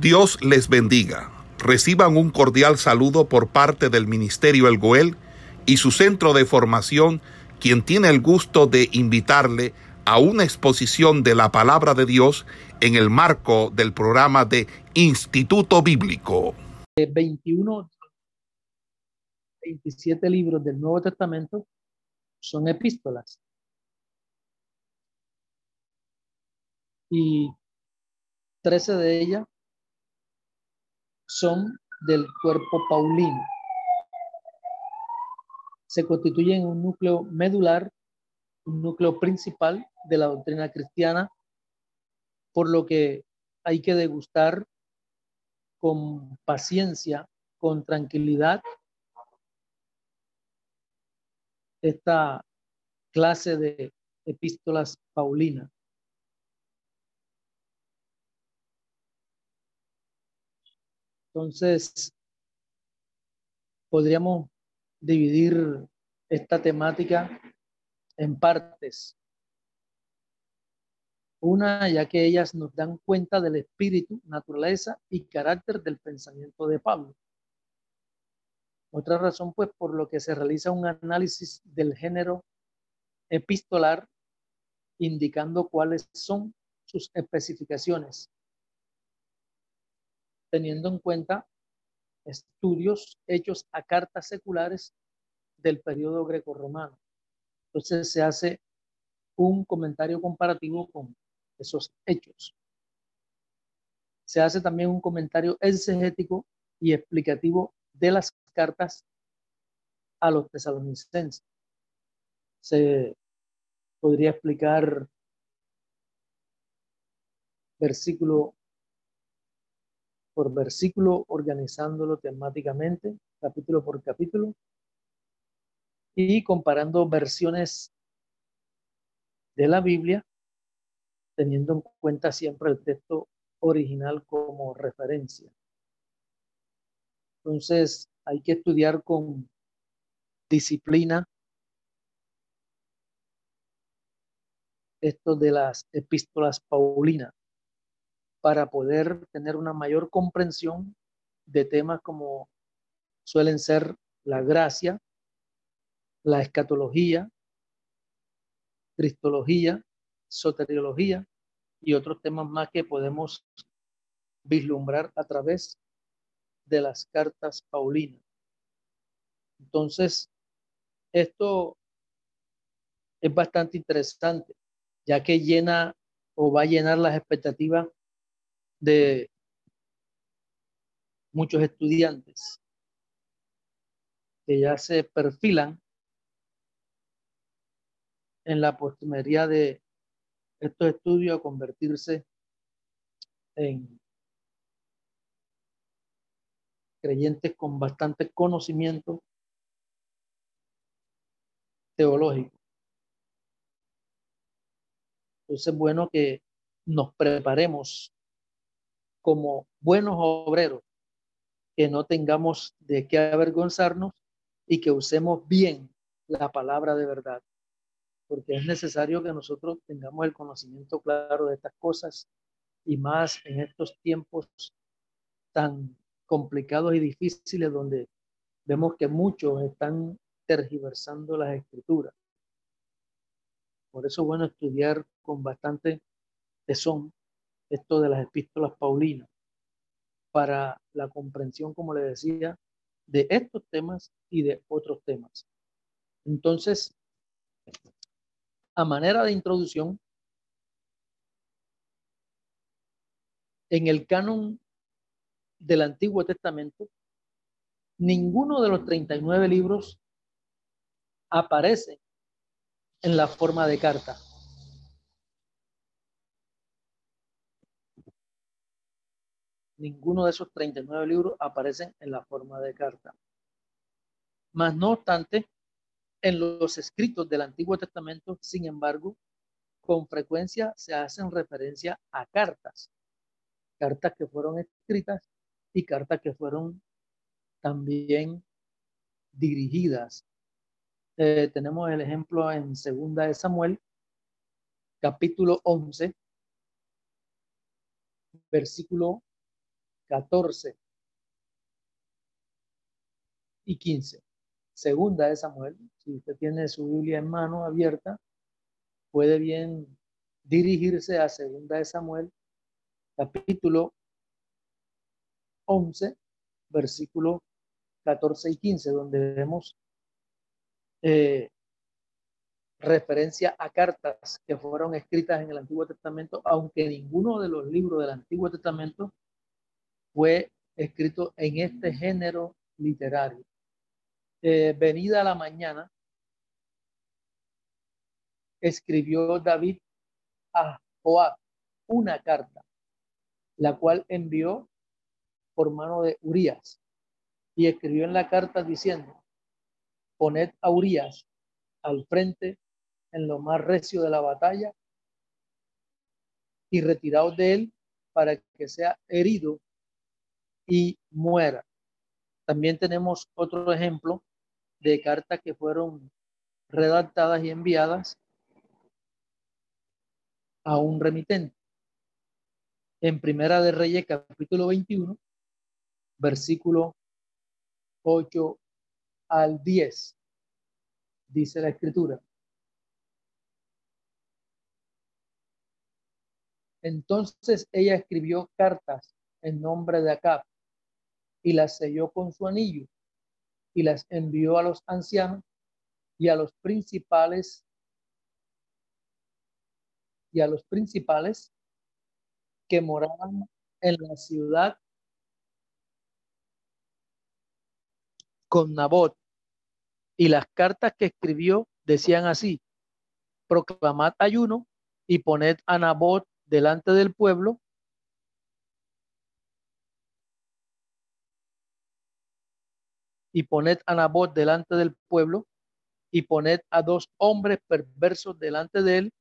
Dios les bendiga. Reciban un cordial saludo por parte del Ministerio El Goel y su centro de formación, quien tiene el gusto de invitarle a una exposición de la palabra de Dios en el marco del programa de Instituto Bíblico. 21, 27 libros del Nuevo Testamento son epístolas. Y 13 de ellas son del cuerpo paulino. Se constituyen un núcleo medular, un núcleo principal de la doctrina cristiana, por lo que hay que degustar con paciencia, con tranquilidad, esta clase de epístolas paulinas. Entonces, podríamos dividir esta temática en partes. Una, ya que ellas nos dan cuenta del espíritu, naturaleza y carácter del pensamiento de Pablo. Otra razón, pues, por lo que se realiza un análisis del género epistolar, indicando cuáles son sus especificaciones teniendo en cuenta estudios hechos a cartas seculares del periodo greco-romano. Entonces se hace un comentario comparativo con esos hechos. Se hace también un comentario exegético y explicativo de las cartas a los tesalonicenses. Se podría explicar versículo por versículo, organizándolo temáticamente, capítulo por capítulo, y comparando versiones de la Biblia, teniendo en cuenta siempre el texto original como referencia. Entonces, hay que estudiar con disciplina esto de las epístolas paulinas para poder tener una mayor comprensión de temas como suelen ser la gracia, la escatología, cristología, soteriología y otros temas más que podemos vislumbrar a través de las cartas paulinas. Entonces, esto es bastante interesante, ya que llena o va a llenar las expectativas de muchos estudiantes que ya se perfilan en la postrimería de estos estudios a convertirse en creyentes con bastante conocimiento teológico. Entonces es bueno que nos preparemos como buenos obreros, que no tengamos de qué avergonzarnos y que usemos bien la palabra de verdad, porque es necesario que nosotros tengamos el conocimiento claro de estas cosas y más en estos tiempos tan complicados y difíciles donde vemos que muchos están tergiversando las escrituras. Por eso es bueno estudiar con bastante tesón esto de las epístolas paulinas para la comprensión, como le decía, de estos temas y de otros temas. Entonces, a manera de introducción, en el canon del Antiguo Testamento, ninguno de los 39 libros aparece en la forma de carta. Ninguno de esos 39 libros aparecen en la forma de carta. Mas no obstante, en los escritos del Antiguo Testamento, sin embargo, con frecuencia se hacen referencia a cartas, cartas que fueron escritas y cartas que fueron también dirigidas. Eh, tenemos el ejemplo en Segunda de Samuel, capítulo 11, versículo 14 y 15. Segunda de Samuel, si usted tiene su Biblia en mano abierta, puede bien dirigirse a Segunda de Samuel, capítulo 11, versículo 14 y 15, donde vemos eh, referencia a cartas que fueron escritas en el Antiguo Testamento, aunque ninguno de los libros del Antiguo Testamento fue escrito en este género literario. Eh, venida la mañana, escribió David a Joab una carta, la cual envió por mano de Urias y escribió en la carta diciendo, poned a Urias al frente en lo más recio de la batalla y retiraos de él para que sea herido y muera. También tenemos otro ejemplo de cartas que fueron redactadas y enviadas a un remitente. En Primera de Reyes, capítulo 21, versículo 8 al 10, dice la escritura. Entonces ella escribió cartas en nombre de Acab y las selló con su anillo y las envió a los ancianos y a los principales y a los principales que moraban en la ciudad con Nabot. Y las cartas que escribió decían así, proclamad ayuno y poned a Nabot delante del pueblo y poned a Nabot delante del pueblo y poned a dos hombres perversos delante de él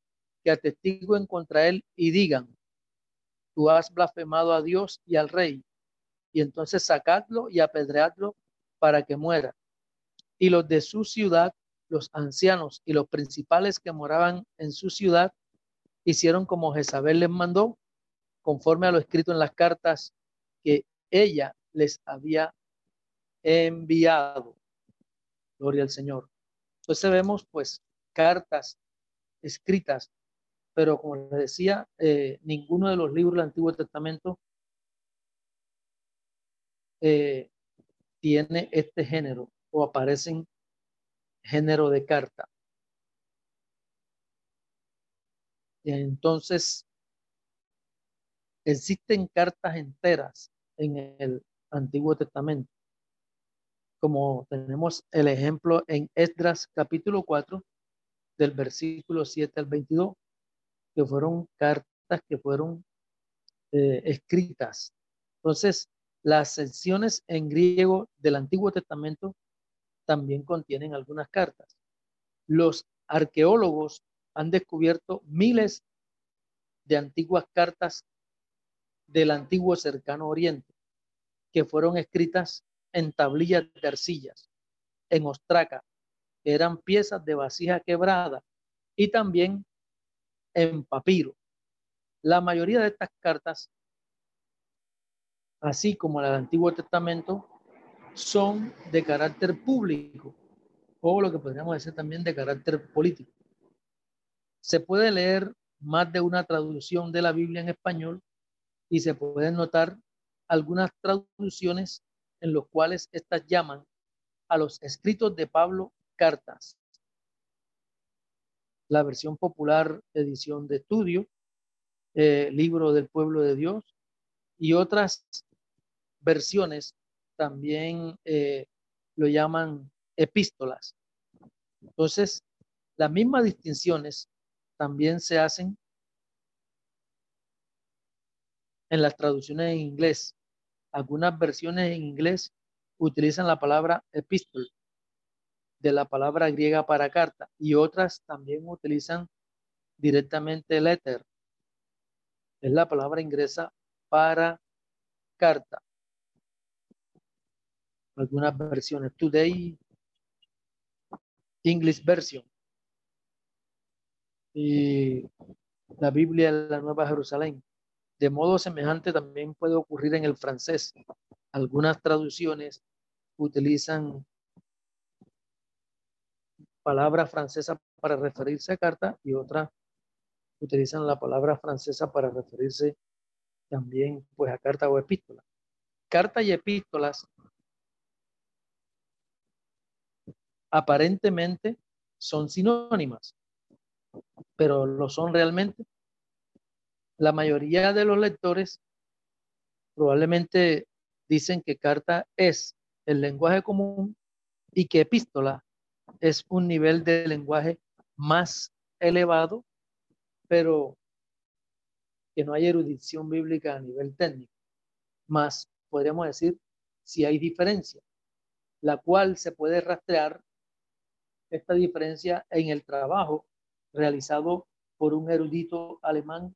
que atestiguen contra él y digan, tú has blasfemado a Dios y al rey, y entonces sacadlo y apedreadlo para que muera. Y los de su ciudad, los ancianos y los principales que moraban en su ciudad, hicieron como Jezabel les mandó, conforme a lo escrito en las cartas que ella les había enviado. Gloria al Señor. Entonces vemos pues cartas escritas, pero como les decía, eh, ninguno de los libros del Antiguo Testamento eh, tiene este género o aparecen género de carta. Entonces, existen cartas enteras en el Antiguo Testamento, como tenemos el ejemplo en Esdras capítulo 4, del versículo 7 al 22, que fueron cartas que fueron eh, escritas. Entonces, las secciones en griego del Antiguo Testamento también contienen algunas cartas. Los arqueólogos han descubierto miles de antiguas cartas del antiguo cercano oriente que fueron escritas en tablillas de arcillas, en ostraca, que eran piezas de vasija quebrada, y también en papiro. La mayoría de estas cartas, así como la del Antiguo Testamento, son de carácter público o lo que podríamos decir también de carácter político. Se puede leer más de una traducción de la Biblia en español y se pueden notar algunas traducciones en los cuales estas llaman a los escritos de Pablo cartas. La versión popular, edición de estudio, eh, libro del pueblo de Dios y otras versiones también eh, lo llaman epístolas. Entonces, las mismas distinciones también se hacen en las traducciones en inglés. Algunas versiones en inglés utilizan la palabra epístola de la palabra griega para carta y otras también utilizan directamente letter. Es la palabra inglesa para carta. Algunas versiones. Today English Version y la Biblia la Nueva Jerusalén. De modo semejante también puede ocurrir en el francés. Algunas traducciones utilizan palabra francesa para referirse a carta y otras utilizan la palabra francesa para referirse también pues a carta o epístola. Carta y epístolas aparentemente son sinónimas, pero lo son realmente. La mayoría de los lectores probablemente dicen que carta es el lenguaje común y que epístola es un nivel de lenguaje más elevado, pero que no hay erudición bíblica a nivel técnico. Más podríamos decir si hay diferencia, la cual se puede rastrear esta diferencia en el trabajo realizado por un erudito alemán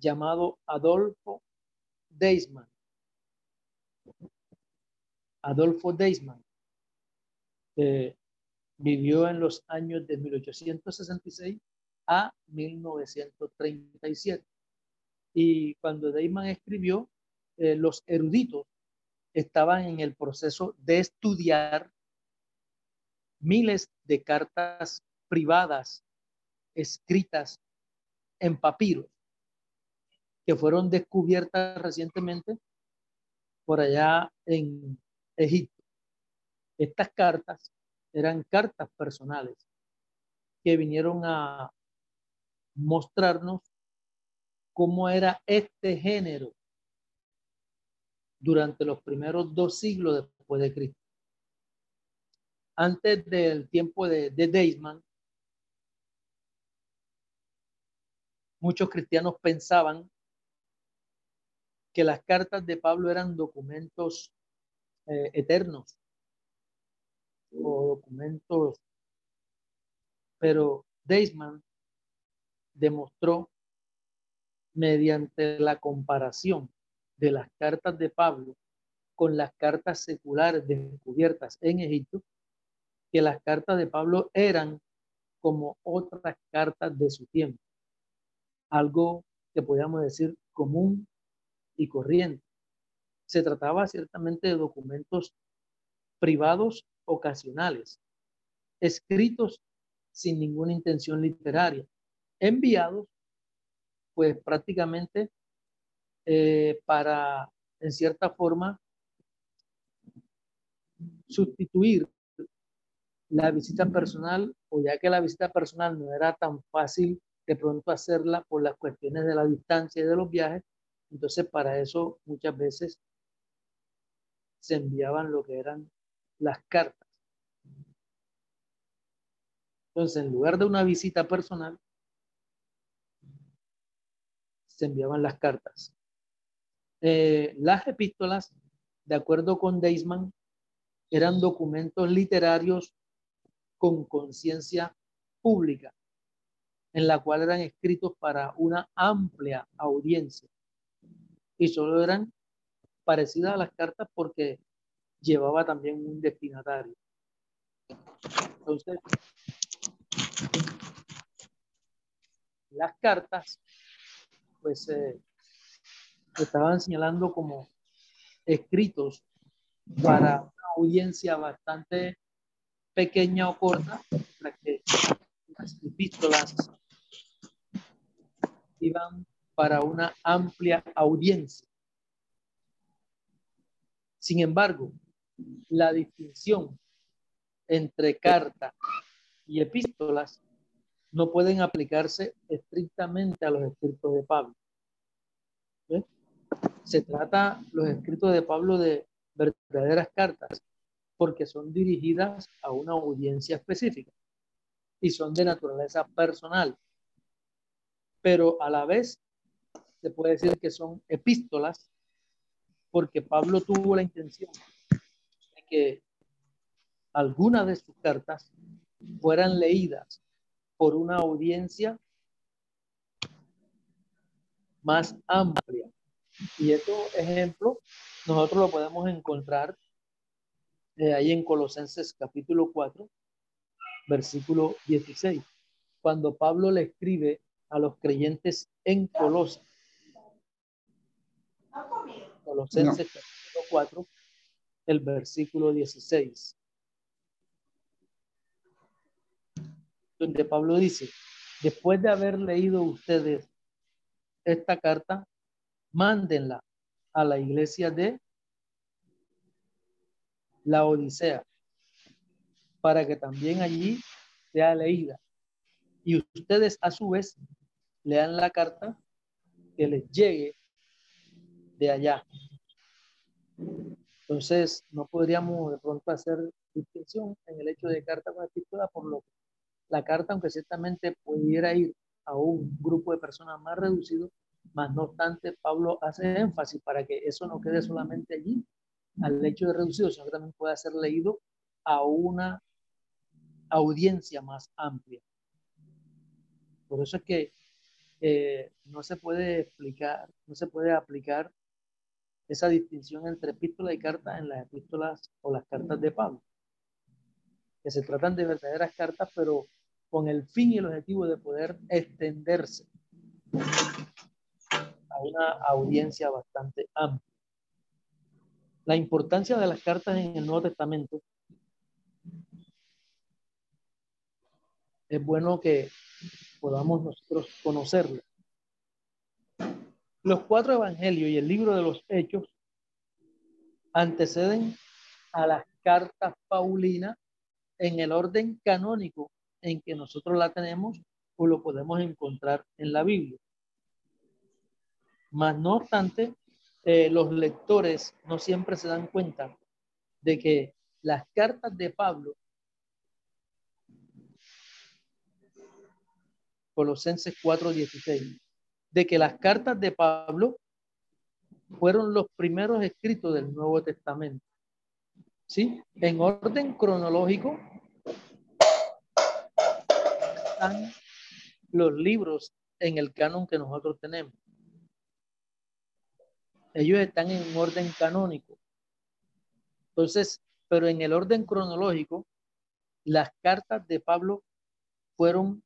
llamado Adolfo Deismann. Adolfo Deismann, que vivió en los años de 1866 a 1937. Y cuando Deismann escribió, eh, los eruditos estaban en el proceso de estudiar miles de cartas privadas escritas en papiro que fueron descubiertas recientemente por allá en Egipto. Estas cartas eran cartas personales que vinieron a mostrarnos cómo era este género durante los primeros dos siglos después de Cristo antes del tiempo de, de Deisman, muchos cristianos pensaban que las cartas de Pablo eran documentos eh, eternos. O documentos, pero Deisman demostró mediante la comparación de las cartas de Pablo con las cartas seculares descubiertas en Egipto, que las cartas de Pablo eran como otras cartas de su tiempo, algo que podríamos decir común y corriente. Se trataba ciertamente de documentos privados ocasionales, escritos sin ninguna intención literaria, enviados pues prácticamente eh, para, en cierta forma, sustituir la visita personal, o ya que la visita personal no era tan fácil de pronto hacerla por las cuestiones de la distancia y de los viajes, entonces para eso muchas veces se enviaban lo que eran las cartas. Entonces, en lugar de una visita personal, se enviaban las cartas. Eh, las epístolas, de acuerdo con Deisman, eran documentos literarios con conciencia pública, en la cual eran escritos para una amplia audiencia y solo eran parecidas a las cartas porque llevaba también un destinatario. Entonces, las cartas, pues, eh, estaban señalando como escritos para una audiencia bastante pequeña o corta, para que las epístolas iban para una amplia audiencia. Sin embargo, la distinción entre carta y epístolas no pueden aplicarse estrictamente a los escritos de Pablo. Se trata los escritos de Pablo de verdaderas cartas porque son dirigidas a una audiencia específica y son de naturaleza personal. Pero a la vez se puede decir que son epístolas porque Pablo tuvo la intención de que algunas de sus cartas fueran leídas por una audiencia más amplia. Y estos ejemplos nosotros lo podemos encontrar ahí en Colosenses capítulo 4, versículo 16, cuando Pablo le escribe a los creyentes en Colosas. Colosenses capítulo 4, el versículo 16. Donde Pablo dice, después de haber leído ustedes esta carta, mándenla a la iglesia de la Odisea, para que también allí sea leída. Y ustedes a su vez lean la carta que les llegue de allá. Entonces, no podríamos de pronto hacer distinción en el hecho de carta con epístola, por lo que la carta, aunque ciertamente pudiera ir a un grupo de personas más reducido, más no obstante, Pablo hace énfasis para que eso no quede solamente allí, al hecho de reducido, sino que también pueda ser leído a una audiencia más amplia. Por eso es que eh, no se puede explicar, no se puede aplicar esa distinción entre epístola y carta en las epístolas o las cartas de Pablo, que se tratan de verdaderas cartas, pero con el fin y el objetivo de poder extenderse a una audiencia bastante amplia. La importancia de las cartas en el Nuevo Testamento es bueno que podamos nosotros conocerlo. Los cuatro evangelios y el libro de los hechos anteceden a las cartas paulinas en el orden canónico en que nosotros la tenemos o lo podemos encontrar en la Biblia. Mas no obstante, eh, los lectores no siempre se dan cuenta de que las cartas de Pablo Colosenses 4:16, de que las cartas de Pablo fueron los primeros escritos del Nuevo Testamento. ¿Sí? En orden cronológico están los libros en el canon que nosotros tenemos. Ellos están en orden canónico. Entonces, pero en el orden cronológico, las cartas de Pablo fueron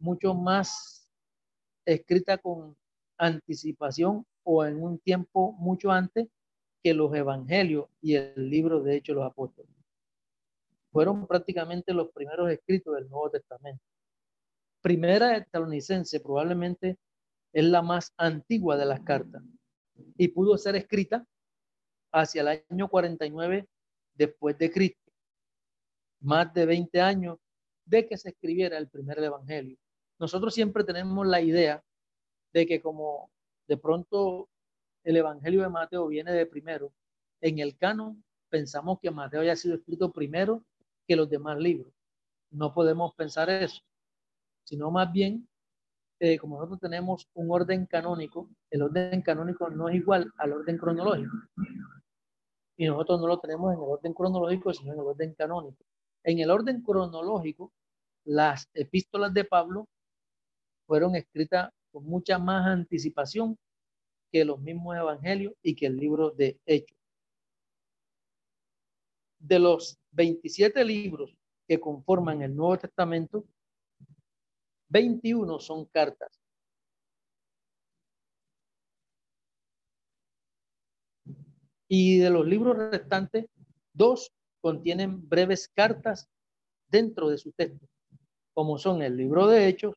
mucho más escrita con anticipación o en un tiempo mucho antes que los evangelios y el libro de Hechos los Apóstoles. Fueron prácticamente los primeros escritos del Nuevo Testamento. Primera de probablemente es la más antigua de las cartas y pudo ser escrita hacia el año 49 después de Cristo, más de 20 años de que se escribiera el primer evangelio nosotros siempre tenemos la idea de que como de pronto el Evangelio de Mateo viene de primero, en el canon pensamos que Mateo haya sido escrito primero que los demás libros. No podemos pensar eso, sino más bien, eh, como nosotros tenemos un orden canónico, el orden canónico no es igual al orden cronológico. Y nosotros no lo tenemos en el orden cronológico, sino en el orden canónico. En el orden cronológico, las epístolas de Pablo fueron escritas con mucha más anticipación que los mismos evangelios y que el libro de Hechos. De los 27 libros que conforman el Nuevo Testamento, 21 son cartas. Y de los libros restantes, dos contienen breves cartas dentro de su texto, como son el libro de Hechos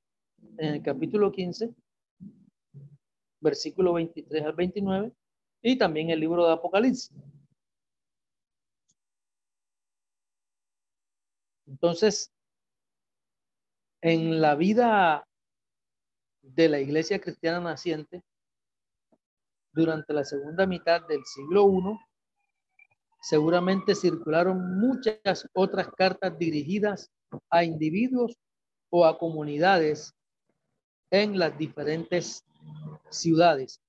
en el capítulo 15, versículo 23 al 29, y también el libro de Apocalipsis. Entonces, en la vida de la iglesia cristiana naciente, durante la segunda mitad del siglo I, seguramente circularon muchas otras cartas dirigidas a individuos o a comunidades en las diferentes ciudades.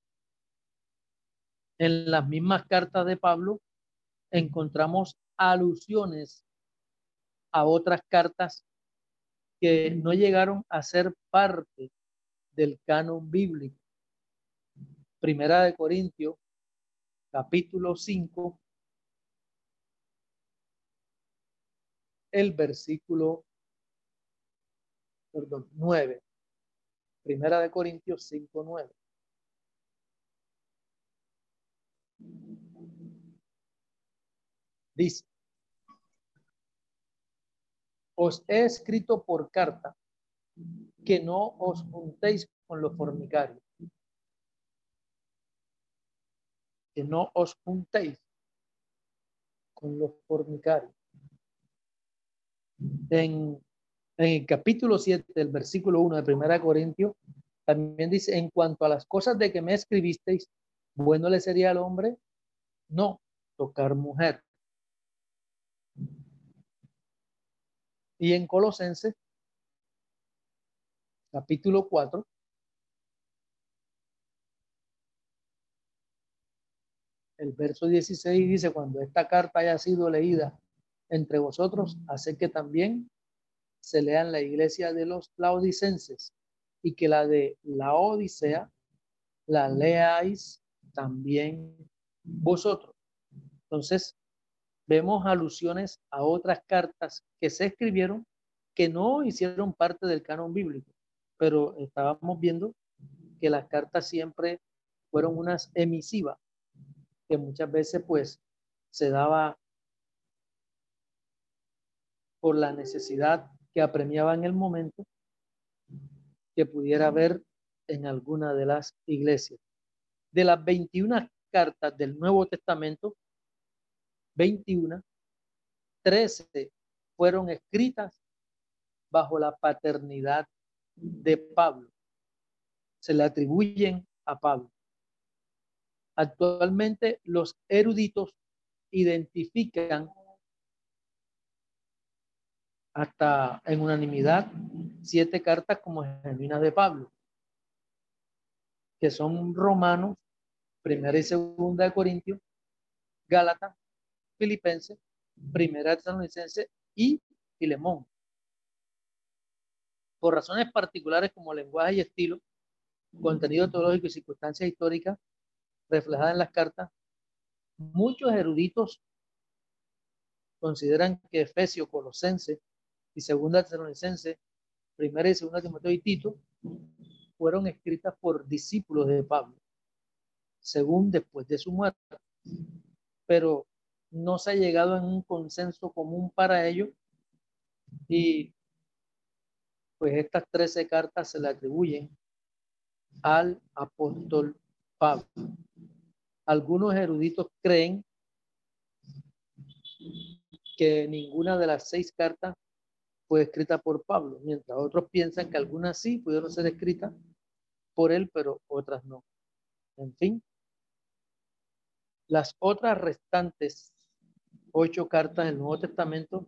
En las mismas cartas de Pablo encontramos alusiones a otras cartas que no llegaron a ser parte del canon bíblico. Primera de Corintios, capítulo 5, el versículo perdón, 9. Primera de Corintios 5, 9. Dice, os he escrito por carta que no os juntéis con los fornicarios. Que no os juntéis con los fornicarios. En, en el capítulo 7 del versículo 1 de Primera Corintios, también dice, en cuanto a las cosas de que me escribisteis, bueno le sería al hombre no tocar mujer. Y en Colosenses, capítulo 4, el verso 16 dice, cuando esta carta haya sido leída entre vosotros, hace que también se lean la iglesia de los laodicenses y que la de la Odisea la leáis también vosotros. Entonces, vemos alusiones a otras cartas que se escribieron que no hicieron parte del canon bíblico, pero estábamos viendo que las cartas siempre fueron unas emisivas, que muchas veces pues se daba por la necesidad que apremiaba en el momento que pudiera haber en alguna de las iglesias. De las 21 cartas del Nuevo Testamento, 21, 13 fueron escritas bajo la paternidad de Pablo. Se le atribuyen a Pablo. Actualmente los eruditos identifican hasta en unanimidad siete cartas como genuinas de Pablo, que son romanos, primera y segunda de Corintios, Gálatas, Filipenses, primera de Tesalonicense y Filemón. Por razones particulares como lenguaje y estilo, contenido teológico y circunstancias históricas reflejadas en las cartas, muchos eruditos consideran que Efesio, Colosense y Segunda Tesalonicense, Primera y Segunda Timoteo y Tito, fueron escritas por discípulos de Pablo, según después de su muerte. Pero no se ha llegado en un consenso común para ello y pues estas 13 cartas se le atribuyen al apóstol Pablo. Algunos eruditos creen que ninguna de las seis cartas fue escrita por Pablo, mientras otros piensan que algunas sí pudieron ser escritas por él, pero otras no. En fin, las otras restantes ocho cartas del Nuevo Testamento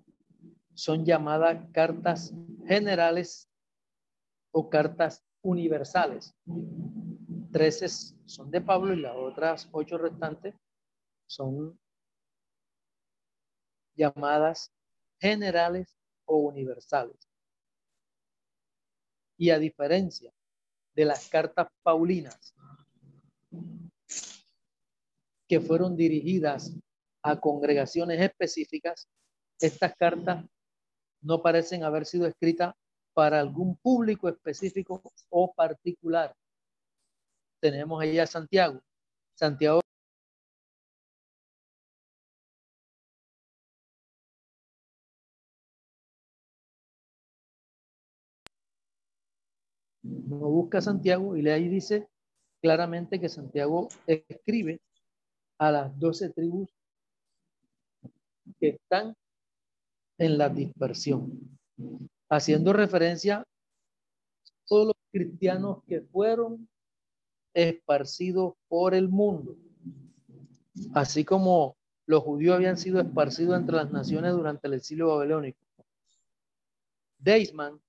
son llamadas cartas generales o cartas universales. Trece son de Pablo y las otras ocho restantes son llamadas generales o universales. Y a diferencia de las cartas paulinas que fueron dirigidas a congregaciones específicas, estas cartas no parecen haber sido escritas para algún público específico o particular. Tenemos ahí a Santiago. Santiago busca Santiago y le ahí dice claramente que Santiago escribe a las doce tribus que están en la dispersión, haciendo referencia a todos los cristianos que fueron esparcidos por el mundo, así como los judíos habían sido esparcidos entre las naciones durante el siglo babilónico. Deisman,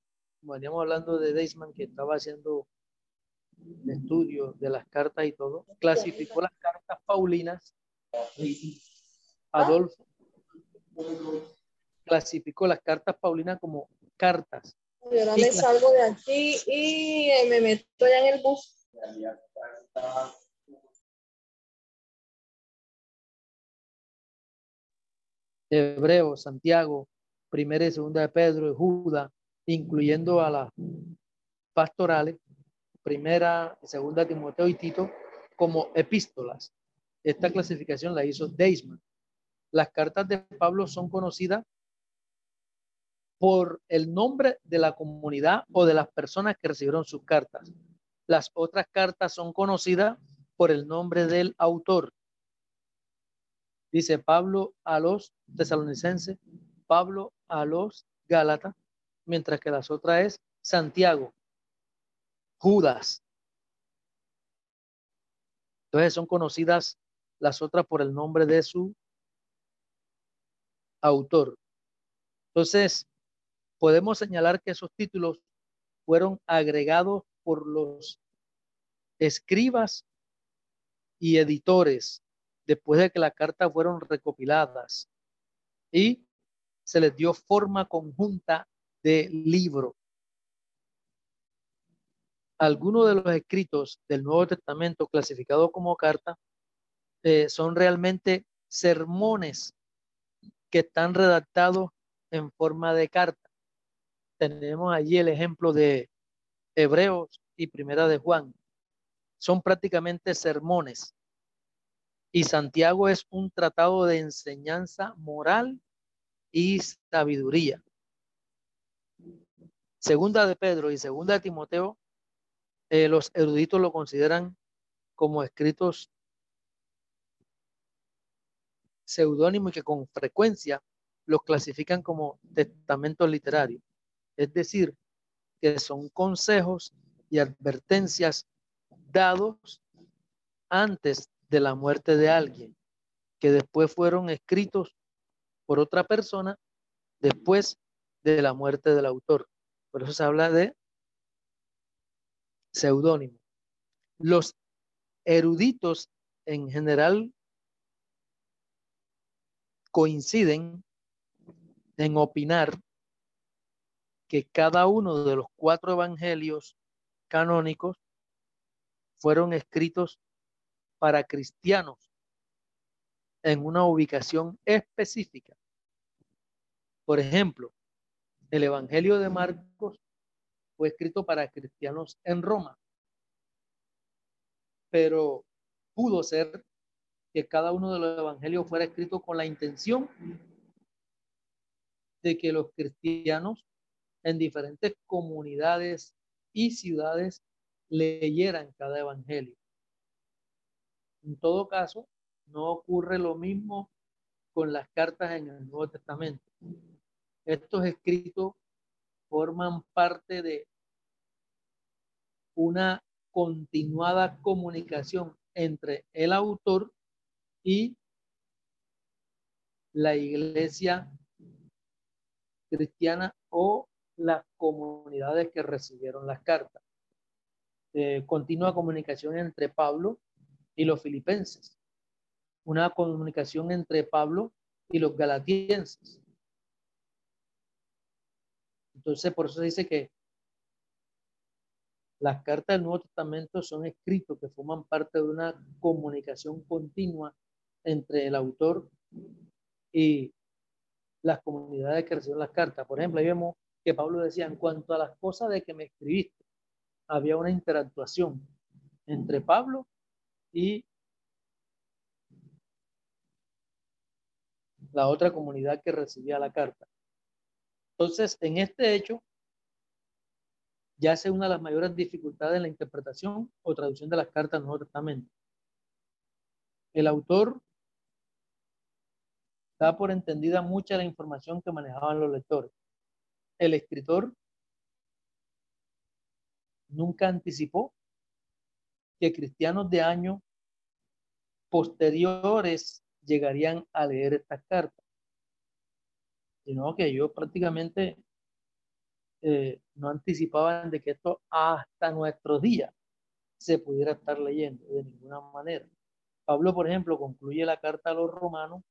veníamos hablando de Deisman, que estaba haciendo estudios de las cartas y todo, clasificó las cartas paulinas. Adolfo clasificó las cartas Paulina como cartas. Yo no me salgo de aquí y me meto ya en el bus. Hebreo, Santiago, primera y segunda de Pedro, y Judas, incluyendo a las pastorales, primera, segunda Timoteo y Tito como epístolas. Esta clasificación la hizo Deisman. Las cartas de Pablo son conocidas por el nombre de la comunidad o de las personas que recibieron sus cartas. Las otras cartas son conocidas por el nombre del autor. Dice Pablo a los tesalonicenses, Pablo a los Gálatas, mientras que las otras es Santiago, Judas. Entonces son conocidas las otras por el nombre de su autor. Entonces, podemos señalar que esos títulos fueron agregados por los escribas y editores después de que las cartas fueron recopiladas y se les dio forma conjunta de libro. Algunos de los escritos del Nuevo Testamento clasificados como carta eh, son realmente sermones que están redactados en forma de carta. Tenemos allí el ejemplo de Hebreos y Primera de Juan. Son prácticamente sermones. Y Santiago es un tratado de enseñanza moral y sabiduría. Segunda de Pedro y segunda de Timoteo, eh, los eruditos lo consideran como escritos seudónimos que con frecuencia los clasifican como testamentos literarios. Es decir, que son consejos y advertencias dados antes de la muerte de alguien, que después fueron escritos por otra persona después de la muerte del autor. Por eso se habla de seudónimo. Los eruditos en general coinciden en opinar que cada uno de los cuatro evangelios canónicos fueron escritos para cristianos en una ubicación específica. Por ejemplo, el Evangelio de Marcos fue escrito para cristianos en Roma, pero pudo ser que cada uno de los evangelios fuera escrito con la intención de que los cristianos en diferentes comunidades y ciudades leyeran cada evangelio. En todo caso, no ocurre lo mismo con las cartas en el Nuevo Testamento. Estos escritos forman parte de una continuada comunicación entre el autor y la iglesia cristiana o las comunidades que recibieron las cartas. Eh, continua comunicación entre Pablo y los filipenses. Una comunicación entre Pablo y los galatienses. Entonces, por eso se dice que las cartas del Nuevo Testamento son escritos que forman parte de una comunicación continua entre el autor y las comunidades que reciben las cartas. Por ejemplo, ahí vemos que Pablo decía, en cuanto a las cosas de que me escribiste, había una interactuación entre Pablo y la otra comunidad que recibía la carta. Entonces, en este hecho, ya es una de las mayores dificultades en la interpretación o traducción de las cartas del Nuevo Testamento. El autor da por entendida mucha la información que manejaban los lectores. El escritor nunca anticipó que cristianos de años posteriores llegarían a leer estas cartas, sino que ellos prácticamente eh, no anticipaban de que esto hasta nuestros días se pudiera estar leyendo de ninguna manera. Pablo, por ejemplo, concluye la carta a los romanos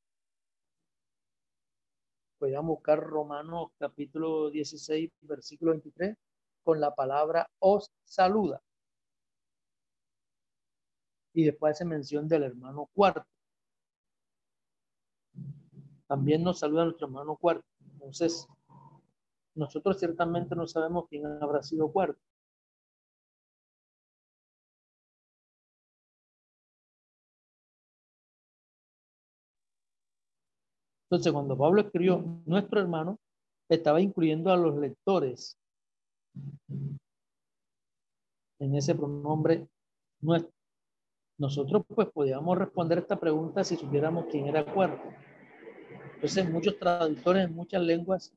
a buscar Romanos capítulo 16, versículo 23, con la palabra os saluda. Y después hace mención del hermano cuarto también nos saluda nuestro hermano cuarto. Entonces, nosotros ciertamente no sabemos quién habrá sido cuarto. Entonces, cuando Pablo escribió nuestro hermano, estaba incluyendo a los lectores en ese pronombre nuestro. Nosotros pues podíamos responder esta pregunta si supiéramos quién era cuarto. Entonces muchos traductores en muchas lenguas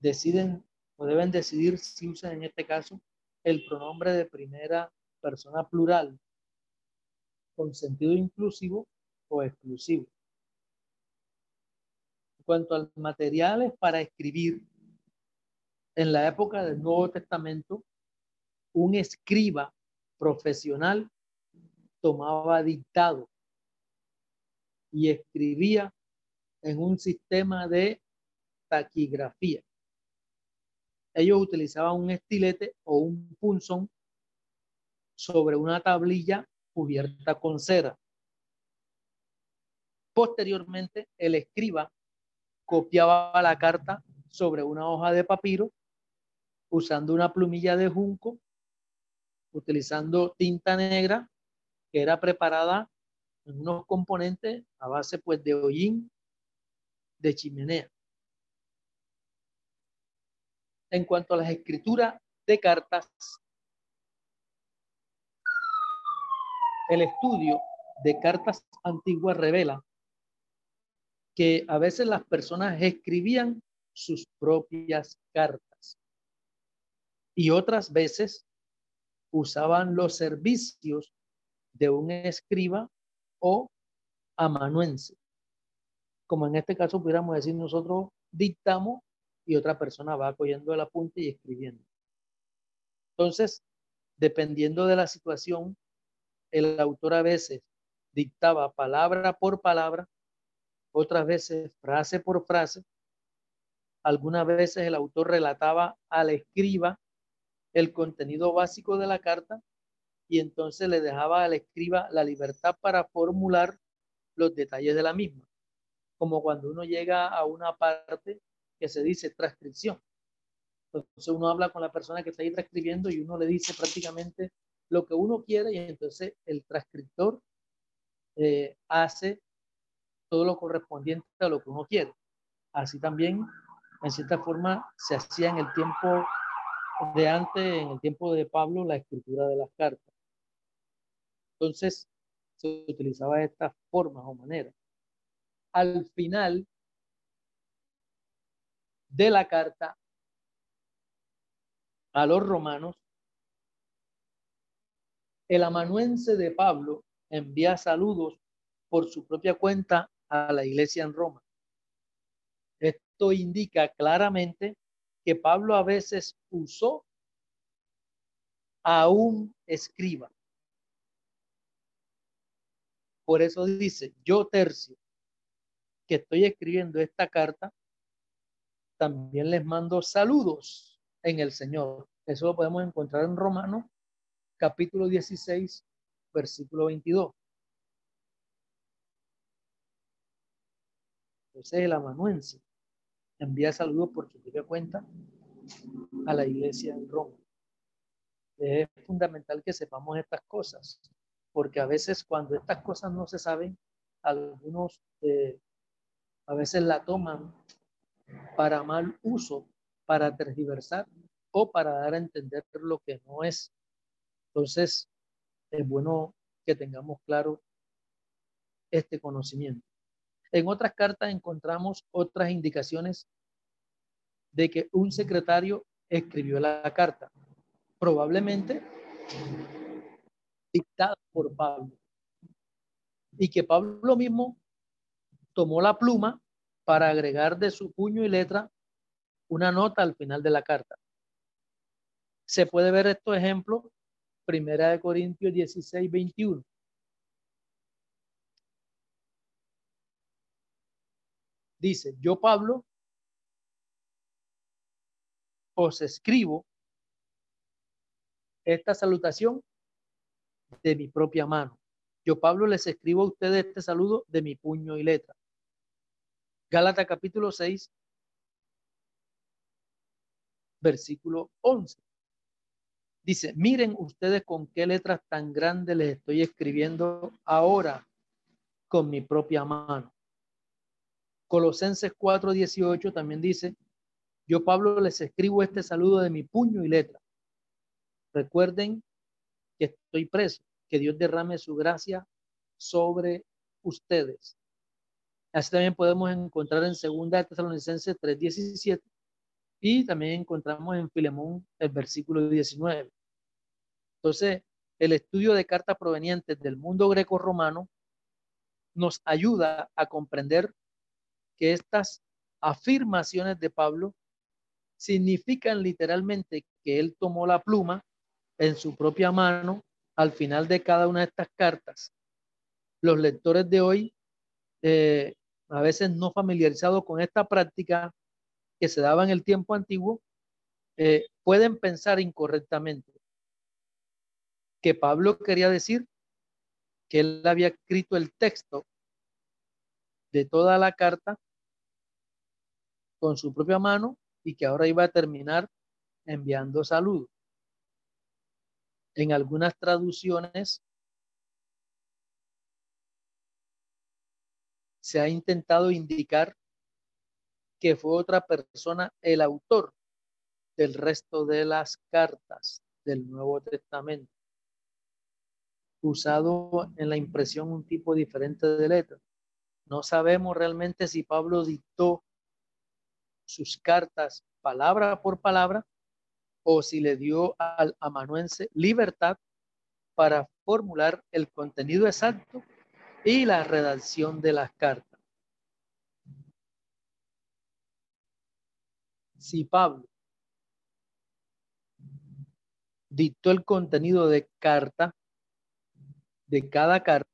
deciden o deben decidir si usan en este caso el pronombre de primera persona plural con sentido inclusivo o exclusivo. En cuanto a materiales para escribir, en la época del Nuevo Testamento, un escriba profesional tomaba dictado y escribía en un sistema de taquigrafía. Ellos utilizaban un estilete o un punzón sobre una tablilla cubierta con cera. Posteriormente, el escriba copiaba la carta sobre una hoja de papiro usando una plumilla de junco, utilizando tinta negra que era preparada unos componentes a base pues de hollín de chimenea. En cuanto a las escrituras de cartas, el estudio de cartas antiguas revela que a veces las personas escribían sus propias cartas y otras veces usaban los servicios de un escriba o amanuense. Como en este caso pudiéramos decir nosotros dictamos y otra persona va cogiendo el apunte y escribiendo. Entonces, dependiendo de la situación, el autor a veces dictaba palabra por palabra, otras veces frase por frase, algunas veces el autor relataba al escriba el contenido básico de la carta y entonces le dejaba al escriba la libertad para formular los detalles de la misma, como cuando uno llega a una parte que se dice transcripción. Entonces uno habla con la persona que está ahí transcribiendo y uno le dice prácticamente lo que uno quiere y entonces el transcriptor eh, hace todo lo correspondiente a lo que uno quiere. Así también, en cierta forma, se hacía en el tiempo de antes, en el tiempo de Pablo, la escritura de las cartas. Entonces, se utilizaba de estas formas o maneras. Al final de la carta a los romanos, el amanuense de Pablo envía saludos por su propia cuenta a la iglesia en Roma. Esto indica claramente que Pablo a veces usó a un escriba. Por eso dice, yo tercio, que estoy escribiendo esta carta, también les mando saludos en el Señor. Eso lo podemos encontrar en Romanos capítulo 16, versículo 22. Entonces el amanuense envía saludos por su cuenta a la iglesia en Roma. Es fundamental que sepamos estas cosas, porque a veces cuando estas cosas no se saben, algunos eh, a veces la toman para mal uso, para tergiversar o para dar a entender lo que no es. Entonces, es bueno que tengamos claro este conocimiento. En otras cartas encontramos otras indicaciones de que un secretario escribió la carta, probablemente dictada por Pablo, y que Pablo mismo tomó la pluma para agregar de su puño y letra una nota al final de la carta. Se puede ver estos ejemplos, Primera de Corintios 16, 21. Dice, yo Pablo os escribo esta salutación de mi propia mano. Yo Pablo les escribo a ustedes este saludo de mi puño y letra. Gálatas capítulo 6, versículo 11. Dice, miren ustedes con qué letras tan grandes les estoy escribiendo ahora. con mi propia mano. Colosenses 4:18 también dice, yo Pablo les escribo este saludo de mi puño y letra. Recuerden que estoy preso, que Dios derrame su gracia sobre ustedes. Así también podemos encontrar en Segunda Tesalonicenses 3:17 y también encontramos en Filemón el versículo 19. Entonces, el estudio de cartas provenientes del mundo greco-romano nos ayuda a comprender que estas afirmaciones de Pablo significan literalmente que él tomó la pluma en su propia mano al final de cada una de estas cartas. Los lectores de hoy, eh, a veces no familiarizados con esta práctica que se daba en el tiempo antiguo, eh, pueden pensar incorrectamente que Pablo quería decir que él había escrito el texto de toda la carta con su propia mano y que ahora iba a terminar enviando saludos. En algunas traducciones se ha intentado indicar que fue otra persona el autor del resto de las cartas del Nuevo Testamento, usado en la impresión un tipo diferente de letra. No sabemos realmente si Pablo dictó sus cartas palabra por palabra o si le dio al amanuense libertad para formular el contenido exacto y la redacción de las cartas. Si Pablo dictó el contenido de carta, de cada carta,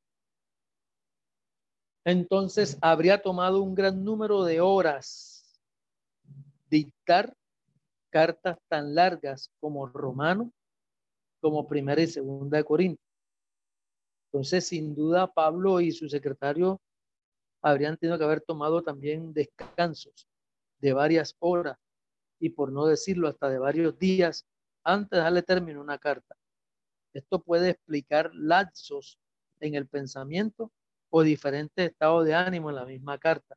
entonces habría tomado un gran número de horas dictar cartas tan largas como Romano, como Primera y Segunda de Corinto. Entonces, sin duda, Pablo y su secretario habrían tenido que haber tomado también descansos de varias horas y por no decirlo hasta de varios días antes de darle término a una carta. Esto puede explicar lapsos en el pensamiento o diferentes estados de ánimo en la misma carta.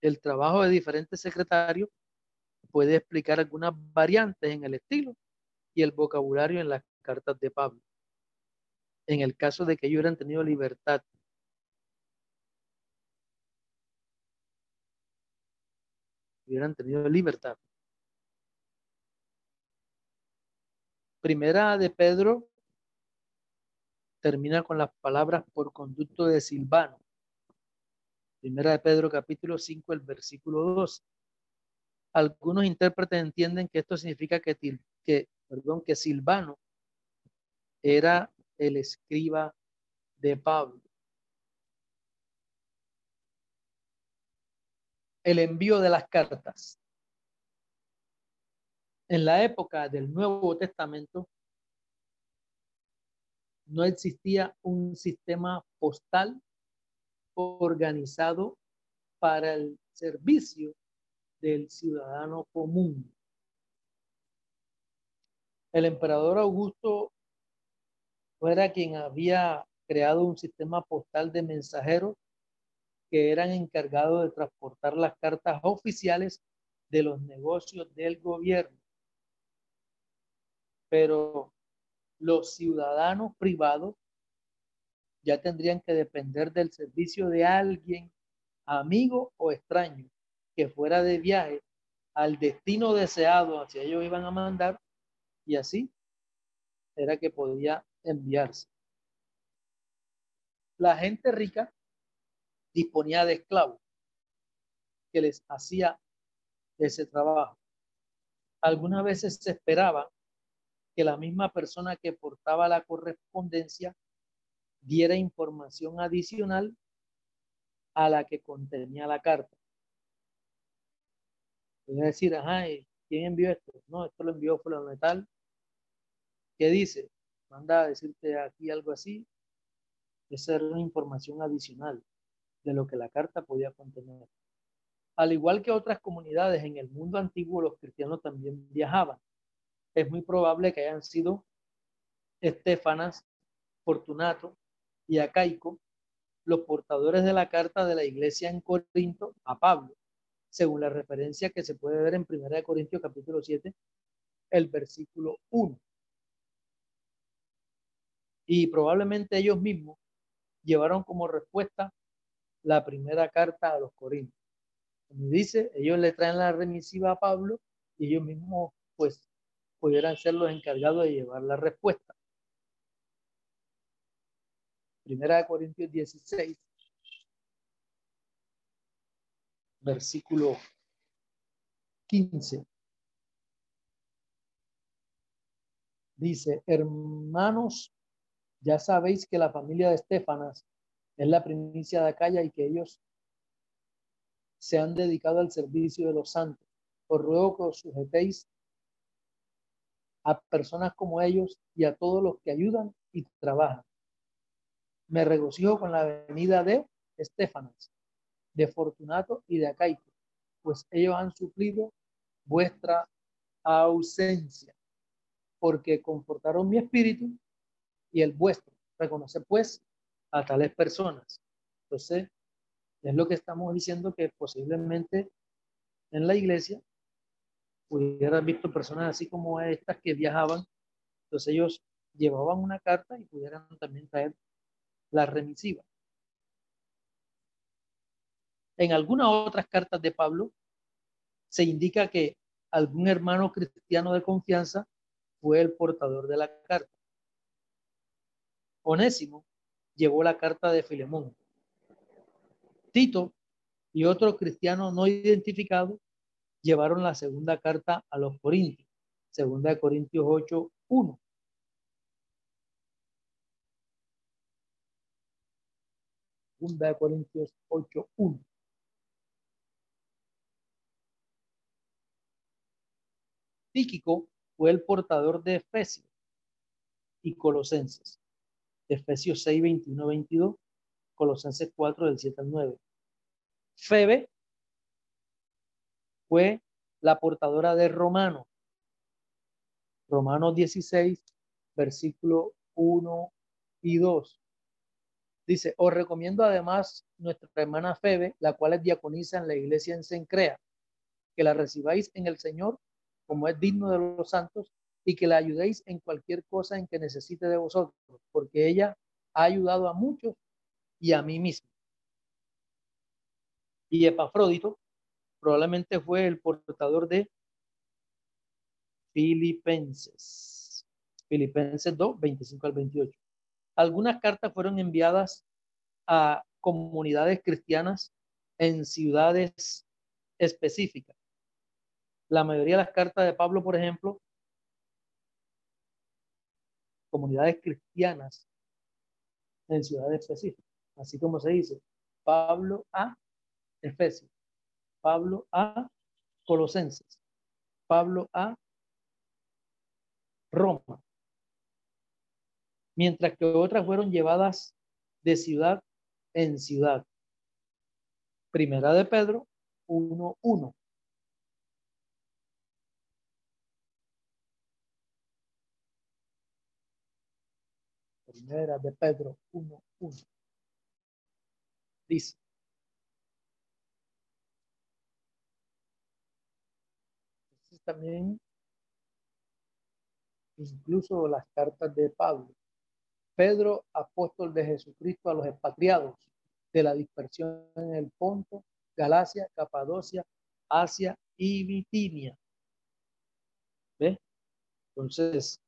El trabajo de diferentes secretarios puede explicar algunas variantes en el estilo y el vocabulario en las cartas de Pablo. En el caso de que ellos hubieran tenido libertad hubieran tenido libertad. Primera de Pedro termina con las palabras por conducto de Silvano. Primera de Pedro capítulo 5, el versículo 2. Algunos intérpretes entienden que esto significa que, que, perdón, que Silvano era el escriba de Pablo. El envío de las cartas. En la época del Nuevo Testamento, no existía un sistema postal organizado para el servicio del ciudadano común. El emperador Augusto era quien había creado un sistema postal de mensajeros que eran encargados de transportar las cartas oficiales de los negocios del gobierno. Pero los ciudadanos privados ya tendrían que depender del servicio de alguien, amigo o extraño, que fuera de viaje al destino deseado hacia ellos iban a mandar y así era que podía enviarse. La gente rica disponía de esclavos que les hacía ese trabajo. Algunas veces se esperaba que la misma persona que portaba la correspondencia diera información adicional a la que contenía la carta. Es decir, ajá, ¿quién envió esto? No, esto lo envió fulano de tal. ¿Qué dice? Manda a decirte aquí algo así. Esa era una información adicional de lo que la carta podía contener. Al igual que otras comunidades en el mundo antiguo, los cristianos también viajaban es muy probable que hayan sido Estefanas, Fortunato y Acaico, los portadores de la carta de la iglesia en Corinto a Pablo, según la referencia que se puede ver en 1 Corintios capítulo 7, el versículo 1. Y probablemente ellos mismos llevaron como respuesta la primera carta a los Corintios. Como dice, ellos le traen la remisiva a Pablo y ellos mismos pues pudieran ser los encargados de llevar la respuesta. Primera de Corintios 16, versículo 15. Dice, hermanos, ya sabéis que la familia de Estefanas es la primicia de Acaya y que ellos se han dedicado al servicio de los santos. Os ruego que os sujetéis a personas como ellos y a todos los que ayudan y trabajan. Me regocijo con la venida de Estefanas, de Fortunato y de Acaico, pues ellos han suplido vuestra ausencia, porque confortaron mi espíritu y el vuestro. Reconoce pues a tales personas. Entonces, es lo que estamos diciendo que posiblemente en la iglesia hubieran visto personas así como estas que viajaban. Entonces ellos llevaban una carta y pudieran también traer la remisiva. En algunas otras cartas de Pablo se indica que algún hermano cristiano de confianza fue el portador de la carta. Onésimo llevó la carta de Filemón. Tito y otro cristiano no identificado llevaron la segunda carta a los Corintios, segunda de Corintios 8, 1. Segunda de Corintios 8, 1. Tíquico fue el portador de Efesios y Colosenses. Efesios 6, 21, 22, Colosenses 4, del 7 al 9. Febe fue la portadora de Romano. Romanos 16, versículo 1 y 2. Dice, os recomiendo además nuestra hermana Febe, la cual es diaconisa en la iglesia en Sencrea, que la recibáis en el Señor como es digno de los santos y que la ayudéis en cualquier cosa en que necesite de vosotros, porque ella ha ayudado a muchos y a mí mismo. Y Epafrodito probablemente fue el portador de Filipenses. Filipenses 2, 25 al 28. Algunas cartas fueron enviadas a comunidades cristianas en ciudades específicas. La mayoría de las cartas de Pablo, por ejemplo, comunidades cristianas en ciudades específicas. Así como se dice, Pablo a Efesios, Pablo a Colosenses, Pablo a Roma. Mientras que otras fueron llevadas de ciudad en ciudad. Primera de Pedro 1.1. Primera de Pedro 1.1. Dice. también incluso las cartas de Pablo. Pedro, apóstol de Jesucristo a los expatriados de la dispersión en el Ponto, Galacia, Capadocia, Asia y Bitinia. ¿Ve? Entonces,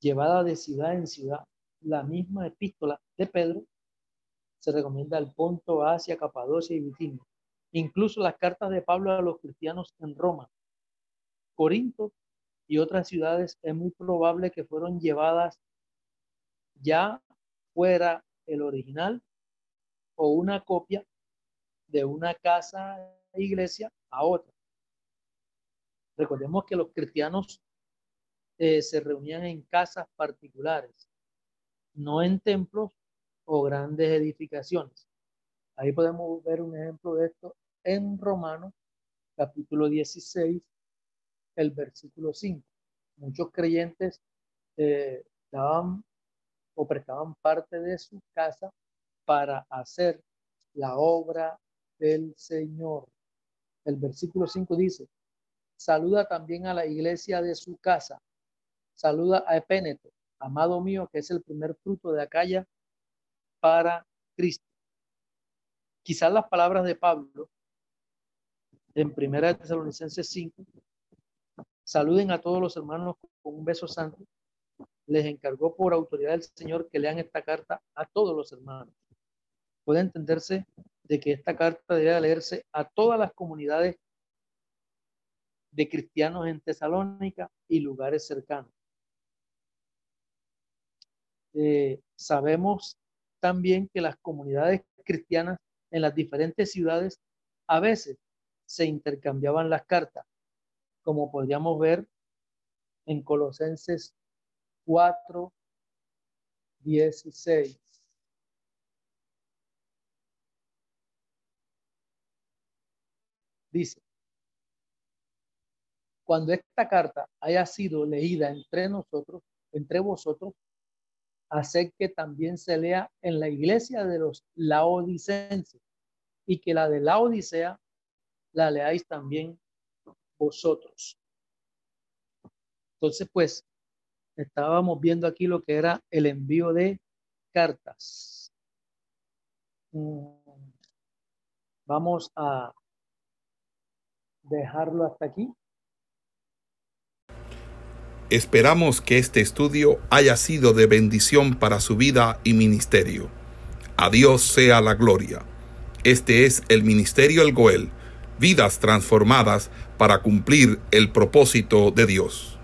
llevada de ciudad en ciudad, la misma epístola de Pedro se recomienda al Ponto, Asia, Capadocia y Bitinia. Incluso las cartas de Pablo a los cristianos en Roma, Corinto y otras ciudades es muy probable que fueron llevadas ya fuera el original o una copia de una casa iglesia a otra. Recordemos que los cristianos eh, se reunían en casas particulares, no en templos o grandes edificaciones. Ahí podemos ver un ejemplo de esto en Romanos capítulo 16, el versículo 5. Muchos creyentes eh, daban o prestaban parte de su casa para hacer la obra del Señor. El versículo 5 dice, saluda también a la iglesia de su casa, saluda a Epéneto, amado mío, que es el primer fruto de Acaya para Cristo. Quizás las palabras de Pablo en Primera de Tesalonicenses 5 saluden a todos los hermanos con un beso santo. Les encargó por autoridad del Señor que lean esta carta a todos los hermanos. Puede entenderse de que esta carta debe leerse a todas las comunidades de cristianos en Tesalónica y lugares cercanos. Eh, sabemos también que las comunidades cristianas en las diferentes ciudades a veces se intercambiaban las cartas, como podríamos ver en Colosenses 4, 16. Dice, cuando esta carta haya sido leída entre nosotros, entre vosotros, hacer que también se lea en la iglesia de los laodicenses y que la de la Odisea la leáis también vosotros. Entonces, pues, estábamos viendo aquí lo que era el envío de cartas. Mm, vamos a dejarlo hasta aquí. Esperamos que este estudio haya sido de bendición para su vida y ministerio. A Dios sea la gloria. Este es el Ministerio El Goel, vidas transformadas para cumplir el propósito de Dios.